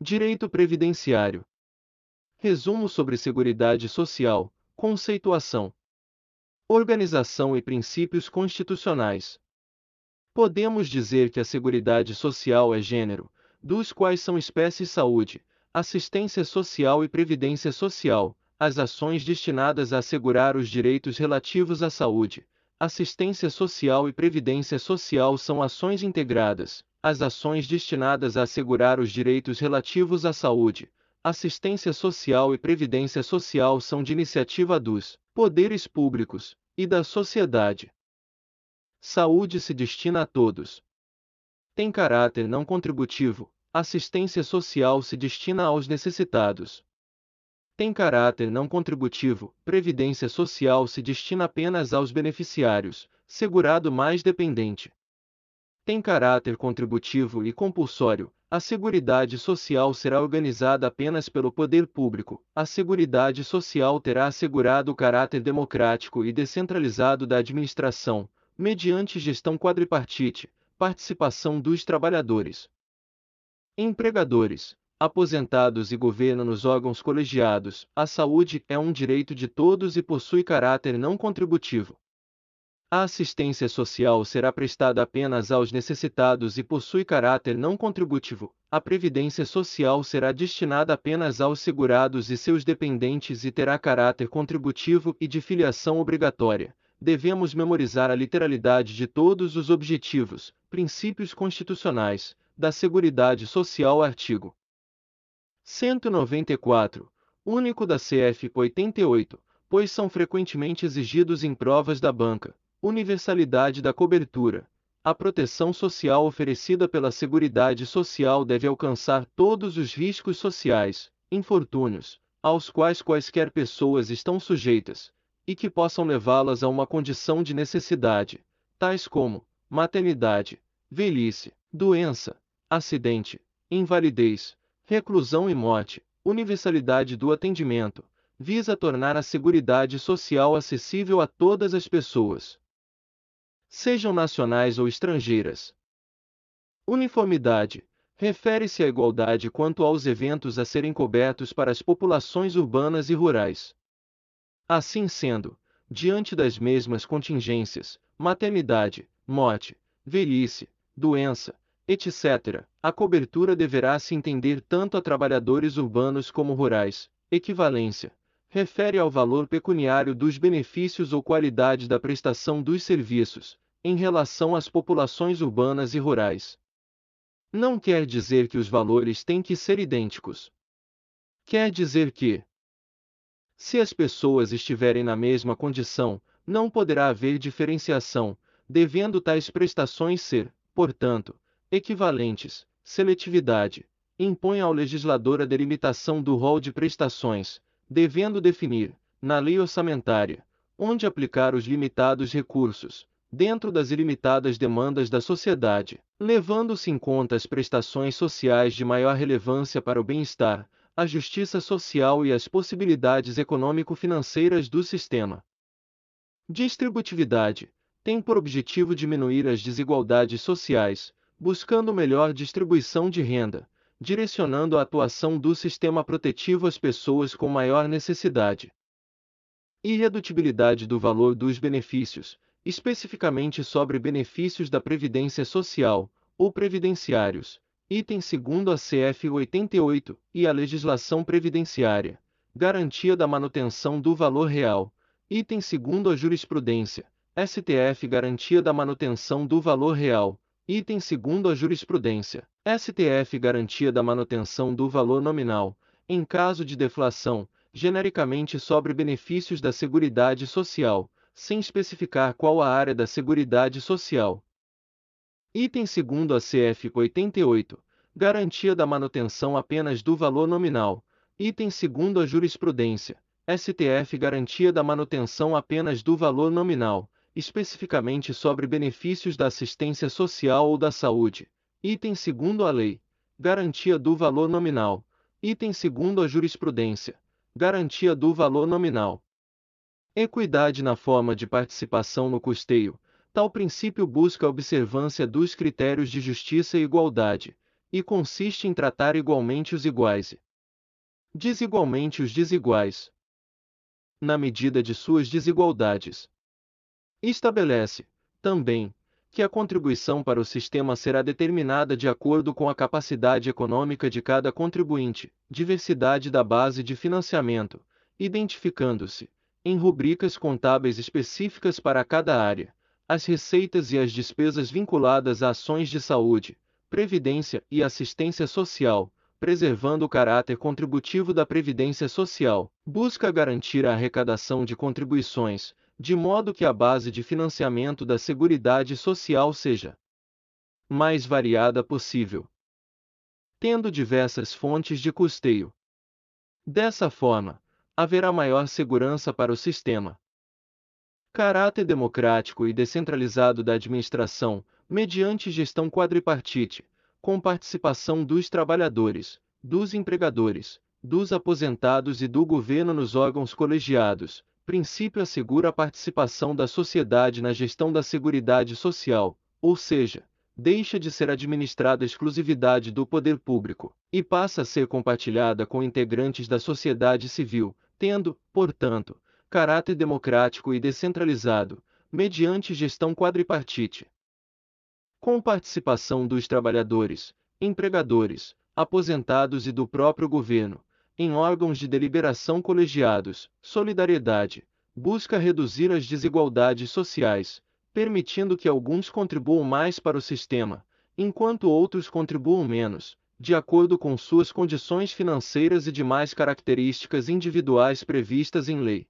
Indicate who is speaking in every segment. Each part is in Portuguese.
Speaker 1: Direito Previdenciário. Resumo sobre Seguridade Social, Conceituação. Organização e princípios constitucionais. Podemos dizer que a Seguridade Social é gênero, dos quais são espécies saúde, assistência social e previdência social, as ações destinadas a assegurar os direitos relativos à saúde, assistência social e previdência social são ações integradas, as ações destinadas a assegurar os direitos relativos à saúde, assistência social e previdência social são de iniciativa dos poderes públicos e da sociedade. Saúde se destina a todos. Tem caráter não contributivo, assistência social se destina aos necessitados. Tem caráter não contributivo, previdência social se destina apenas aos beneficiários, segurado mais dependente tem caráter contributivo e compulsório, a Seguridade Social será organizada apenas pelo poder público. A Seguridade Social terá assegurado o caráter democrático e descentralizado da administração, mediante gestão quadripartite, participação dos trabalhadores, empregadores, aposentados e governo nos órgãos colegiados. A saúde é um direito de todos e possui caráter não contributivo. A assistência social será prestada apenas aos necessitados e possui caráter não contributivo. A previdência social será destinada apenas aos segurados e seus dependentes e terá caráter contributivo e de filiação obrigatória. Devemos memorizar a literalidade de todos os objetivos, princípios constitucionais, da Seguridade Social artigo 194, único da CF 88, pois são frequentemente exigidos em provas da banca, Universalidade da cobertura. A proteção social oferecida pela Seguridade Social deve alcançar todos os riscos sociais, infortúnios, aos quais quaisquer pessoas estão sujeitas, e que possam levá-las a uma condição de necessidade, tais como maternidade, velhice, doença, acidente, invalidez, reclusão e morte. Universalidade do atendimento visa tornar a Seguridade Social acessível a todas as pessoas sejam nacionais ou estrangeiras. Uniformidade refere-se à igualdade quanto aos eventos a serem cobertos para as populações urbanas e rurais. Assim sendo, diante das mesmas contingências, maternidade, morte, velhice, doença, etc., a cobertura deverá se entender tanto a trabalhadores urbanos como rurais. Equivalência refere ao valor pecuniário dos benefícios ou qualidade da prestação dos serviços, em relação às populações urbanas e rurais. Não quer dizer que os valores têm que ser idênticos. Quer dizer que, se as pessoas estiverem na mesma condição, não poderá haver diferenciação, devendo tais prestações ser, portanto, equivalentes. Seletividade impõe ao legislador a delimitação do rol de prestações, devendo definir, na lei orçamentária, onde aplicar os limitados recursos, dentro das ilimitadas demandas da sociedade, levando-se em conta as prestações sociais de maior relevância para o bem-estar, a justiça social e as possibilidades econômico-financeiras do sistema. Distributividade tem por objetivo diminuir as desigualdades sociais, buscando melhor distribuição de renda, direcionando a atuação do sistema protetivo às pessoas com maior necessidade. Irredutibilidade do valor dos benefícios, especificamente sobre benefícios da Previdência Social, ou previdenciários, item 2 a CF 88, e a legislação previdenciária, garantia da manutenção do valor real, item 2 a jurisprudência, STF garantia da manutenção do valor real, Item segundo a jurisprudência. STF garantia da manutenção do valor nominal, em caso de deflação, genericamente sobre benefícios da Seguridade Social, sem especificar qual a área da Seguridade Social. Item segundo a CF 88. Garantia da manutenção apenas do valor nominal. Item segundo a jurisprudência. STF garantia da manutenção apenas do valor nominal especificamente sobre benefícios da assistência social ou da saúde. Item segundo a lei. Garantia do valor nominal. Item segundo a jurisprudência. Garantia do valor nominal. Equidade na forma de participação no custeio. Tal princípio busca a observância dos critérios de justiça e igualdade, e consiste em tratar igualmente os iguais e desigualmente os desiguais, na medida de suas desigualdades. Estabelece, também, que a contribuição para o sistema será determinada de acordo com a capacidade econômica de cada contribuinte, diversidade da base de financiamento, identificando-se, em rubricas contábeis específicas para cada área, as receitas e as despesas vinculadas a ações de saúde, previdência e assistência social, preservando o caráter contributivo da previdência social, busca garantir a arrecadação de contribuições, de modo que a base de financiamento da Seguridade Social seja mais variada possível, tendo diversas fontes de custeio. Dessa forma, haverá maior segurança para o sistema. Caráter democrático e descentralizado da administração, mediante gestão quadripartite, com participação dos trabalhadores, dos empregadores, dos aposentados e do governo nos órgãos colegiados, princípio assegura a participação da sociedade na gestão da Seguridade Social, ou seja, deixa de ser administrada exclusividade do poder público e passa a ser compartilhada com integrantes da sociedade civil, tendo, portanto, caráter democrático e descentralizado, mediante gestão quadripartite. Com participação dos trabalhadores, empregadores, aposentados e do próprio governo, em órgãos de deliberação colegiados, solidariedade, busca reduzir as desigualdades sociais, permitindo que alguns contribuam mais para o sistema, enquanto outros contribuam menos, de acordo com suas condições financeiras e demais características individuais previstas em lei.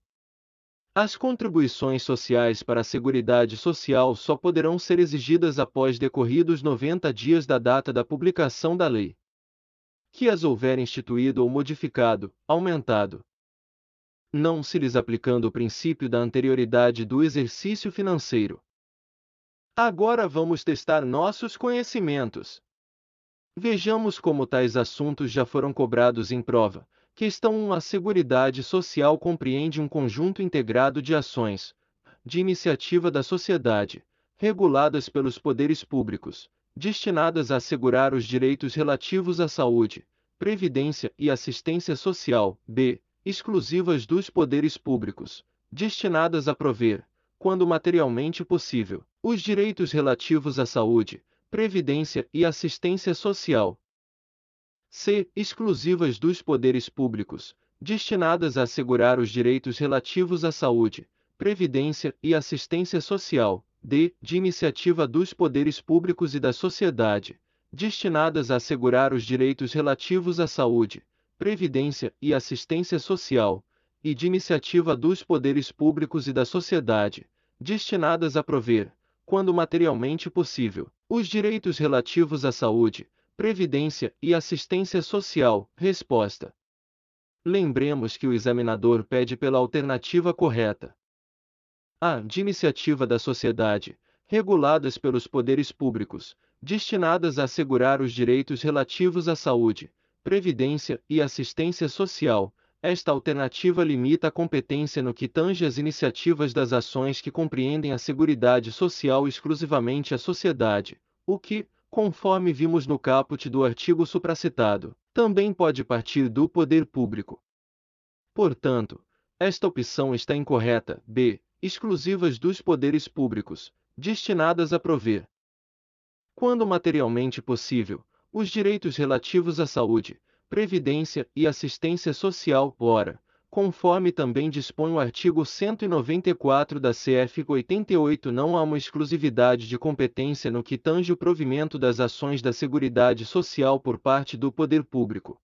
Speaker 1: As contribuições sociais para a Seguridade Social só poderão ser exigidas após decorridos 90 dias da data da publicação da lei que as houver instituído ou modificado, aumentado. Não se lhes aplicando o princípio da anterioridade do exercício financeiro. Agora vamos testar nossos conhecimentos. Vejamos como tais assuntos já foram cobrados em prova. Questão 1 A Seguridade Social compreende um conjunto integrado de ações, de iniciativa da sociedade, reguladas pelos poderes públicos, destinadas a assegurar os direitos relativos à saúde, previdência e assistência social, b. exclusivas dos poderes públicos, destinadas a prover, quando materialmente possível, os direitos relativos à saúde, previdência e assistência social. C. Exclusivas dos poderes públicos, destinadas a assegurar os direitos relativos à saúde, previdência e assistência social, d. de iniciativa dos poderes públicos e da sociedade, destinadas a assegurar os direitos relativos à saúde, previdência e assistência social, e de iniciativa dos poderes públicos e da sociedade, destinadas a prover, quando materialmente possível, os direitos relativos à saúde, previdência e assistência social. Resposta: Lembremos que o examinador pede pela alternativa correta. A. De iniciativa da sociedade, reguladas pelos poderes públicos, destinadas a assegurar os direitos relativos à saúde, previdência e assistência social. Esta alternativa limita a competência no que tange às iniciativas das ações que compreendem a Seguridade Social exclusivamente à sociedade, o que, conforme vimos no caput do artigo supracitado, também pode partir do poder público. Portanto, esta opção está incorreta. B exclusivas dos poderes públicos, destinadas a prover, quando materialmente possível, os direitos relativos à saúde, previdência e assistência social, ora, conforme também dispõe o artigo 194 da CF 88, não há uma exclusividade de competência no que tange o provimento das ações da Seguridade Social por parte do poder público.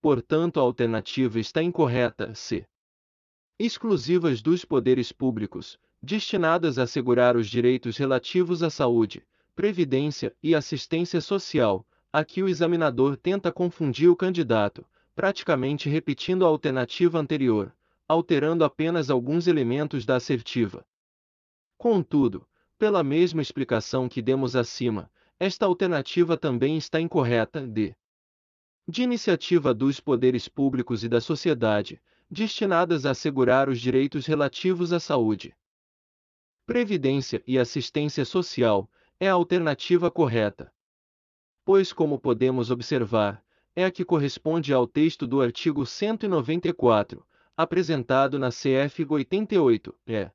Speaker 1: Portanto, a alternativa está incorreta, se exclusivas dos poderes públicos, destinadas a assegurar os direitos relativos à saúde, previdência e assistência social. Aqui o examinador tenta confundir o candidato, praticamente repetindo a alternativa anterior, alterando apenas alguns elementos da assertiva. Contudo, pela mesma explicação que demos acima, esta alternativa também está incorreta de de iniciativa dos poderes públicos e da sociedade, destinadas a assegurar os direitos relativos à saúde, previdência e assistência social, é a alternativa correta. pois, como podemos observar, é a que corresponde ao texto do artigo 194, apresentado na CF 88, é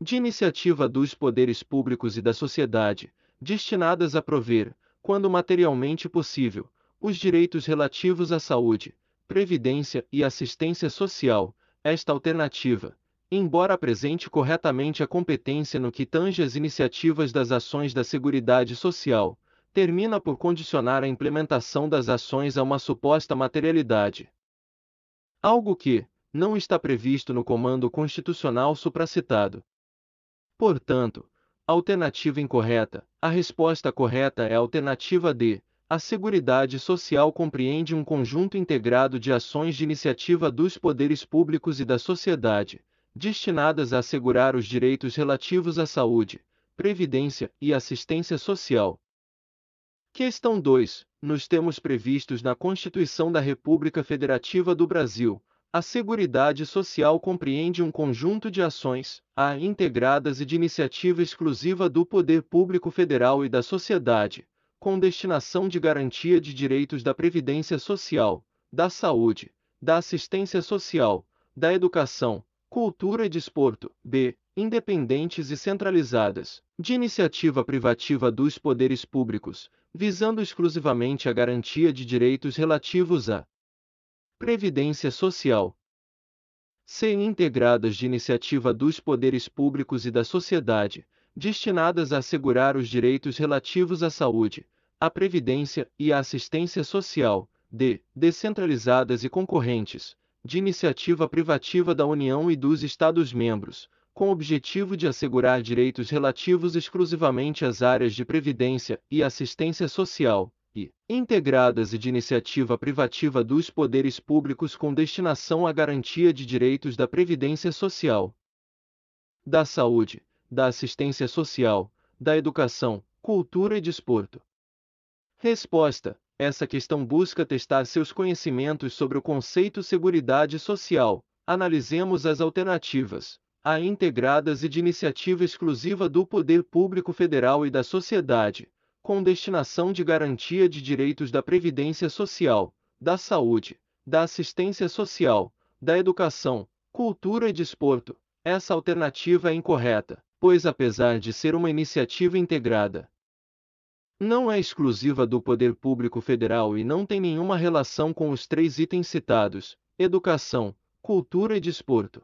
Speaker 1: de iniciativa dos poderes públicos e da sociedade, destinadas a prover, quando materialmente possível, os direitos relativos à saúde, previdência e assistência social. Esta alternativa, embora apresente corretamente a competência no que tange às iniciativas das ações da Seguridade Social, termina por condicionar a implementação das ações a uma suposta materialidade. Algo que não está previsto no comando constitucional supracitado. Portanto, alternativa incorreta, a resposta correta é a alternativa D. A Seguridade Social compreende um conjunto integrado de ações de iniciativa dos poderes públicos e da sociedade, destinadas a assegurar os direitos relativos à saúde, previdência e assistência social, Questão 2. Nos termos previstos na Constituição da República Federativa do Brasil, a Seguridade Social compreende um conjunto de ações, a integradas e de iniciativa exclusiva do poder público federal e da sociedade, com destinação de garantia de direitos da previdência social, da saúde, da assistência social, da educação, cultura e desporto, b. independentes e centralizadas, de iniciativa privativa dos poderes públicos, visando exclusivamente a garantia de direitos relativos à previdência social. C. Integradas de iniciativa dos poderes públicos e da sociedade, destinadas a assegurar os direitos relativos à saúde, à previdência e à assistência social. D. Descentralizadas e concorrentes, de iniciativa privativa da União e dos Estados-membros, com o objetivo de assegurar direitos relativos exclusivamente às áreas de previdência e assistência social, e integradas e de iniciativa privativa dos poderes públicos com destinação à garantia de direitos da previdência social, da saúde, da assistência social, da educação, cultura e desporto. Resposta: essa questão busca testar seus conhecimentos sobre o conceito Seguridade Social. Analisemos as alternativas a integradas e de iniciativa exclusiva do poder público federal e da sociedade, com destinação de garantia de direitos da previdência social, da saúde, da assistência social, da educação, cultura e desporto. Essa alternativa é incorreta, pois apesar de ser uma iniciativa integrada, não é exclusiva do poder público federal e não tem nenhuma relação com os três itens citados: educação, cultura e desporto.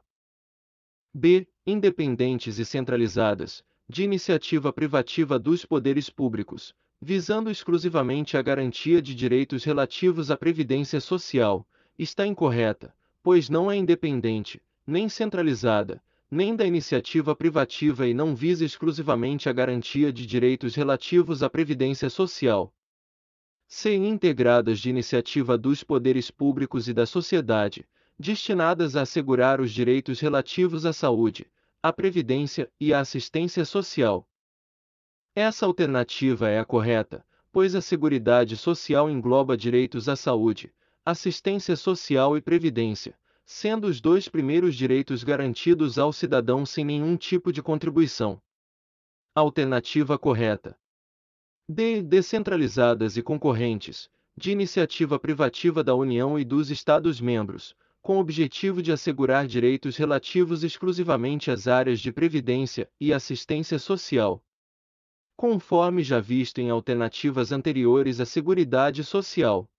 Speaker 1: B. Independentes e centralizadas, de iniciativa privativa dos poderes públicos, visando exclusivamente a garantia de direitos relativos à previdência social, está incorreta, pois não é independente, nem centralizada, nem da iniciativa privativa e não visa exclusivamente a garantia de direitos relativos à previdência social. C. Integradas de iniciativa dos poderes públicos e da sociedade, destinadas a assegurar os direitos relativos à saúde, à previdência e à assistência social. Essa alternativa é a correta, pois a Seguridade Social engloba direitos à saúde, assistência social e previdência, sendo os dois primeiros direitos garantidos ao cidadão sem nenhum tipo de contribuição. Alternativa correta. D. Descentralizadas e concorrentes, de iniciativa privativa da União e dos Estados-membros, com o objetivo de assegurar direitos relativos exclusivamente às áreas de previdência e assistência social. Conforme já visto em alternativas anteriores à Seguridade Social.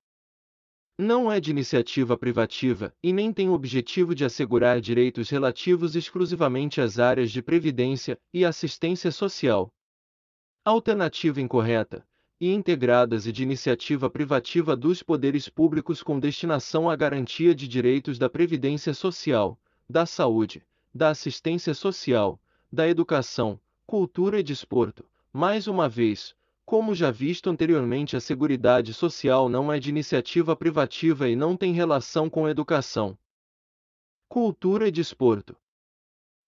Speaker 1: Não é de iniciativa privativa e nem tem o objetivo de assegurar direitos relativos exclusivamente às áreas de previdência e assistência social. Alternativa incorreta e integradas e de iniciativa privativa dos poderes públicos com destinação à garantia de direitos da previdência social, da saúde, da assistência social, da educação, cultura e desporto. Mais uma vez, como já visto anteriormente, a Seguridade Social não é de iniciativa privativa e não tem relação com educação, cultura e desporto.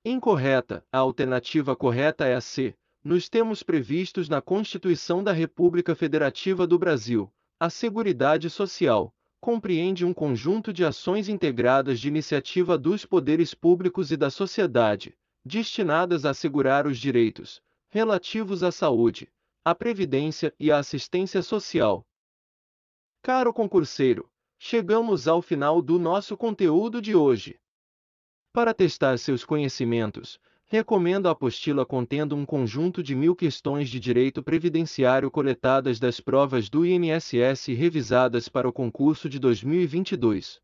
Speaker 1: Incorreta, a alternativa correta é a C. Nos termos previstos na Constituição da República Federativa do Brasil, a Seguridade Social. Compreende um conjunto de ações integradas de iniciativa dos poderes públicos e da sociedade, destinadas a assegurar os direitos relativos à saúde, a previdência e a assistência social. Caro concurseiro, chegamos ao final do nosso conteúdo de hoje. Para testar seus conhecimentos, recomendo a apostila contendo um conjunto de mil questões de direito previdenciário coletadas das provas do INSS e revisadas para o concurso de 2022.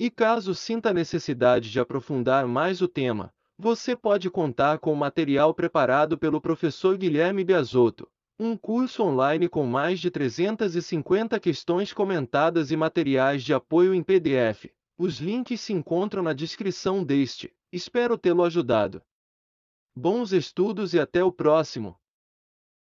Speaker 1: E caso sinta necessidade de aprofundar mais o tema, você pode contar com o material preparado pelo professor Guilherme Biasotto, um curso online com mais de 350 questões comentadas e materiais de apoio em PDF. Os links se encontram na descrição deste. Espero tê-lo ajudado. Bons estudos e até o próximo!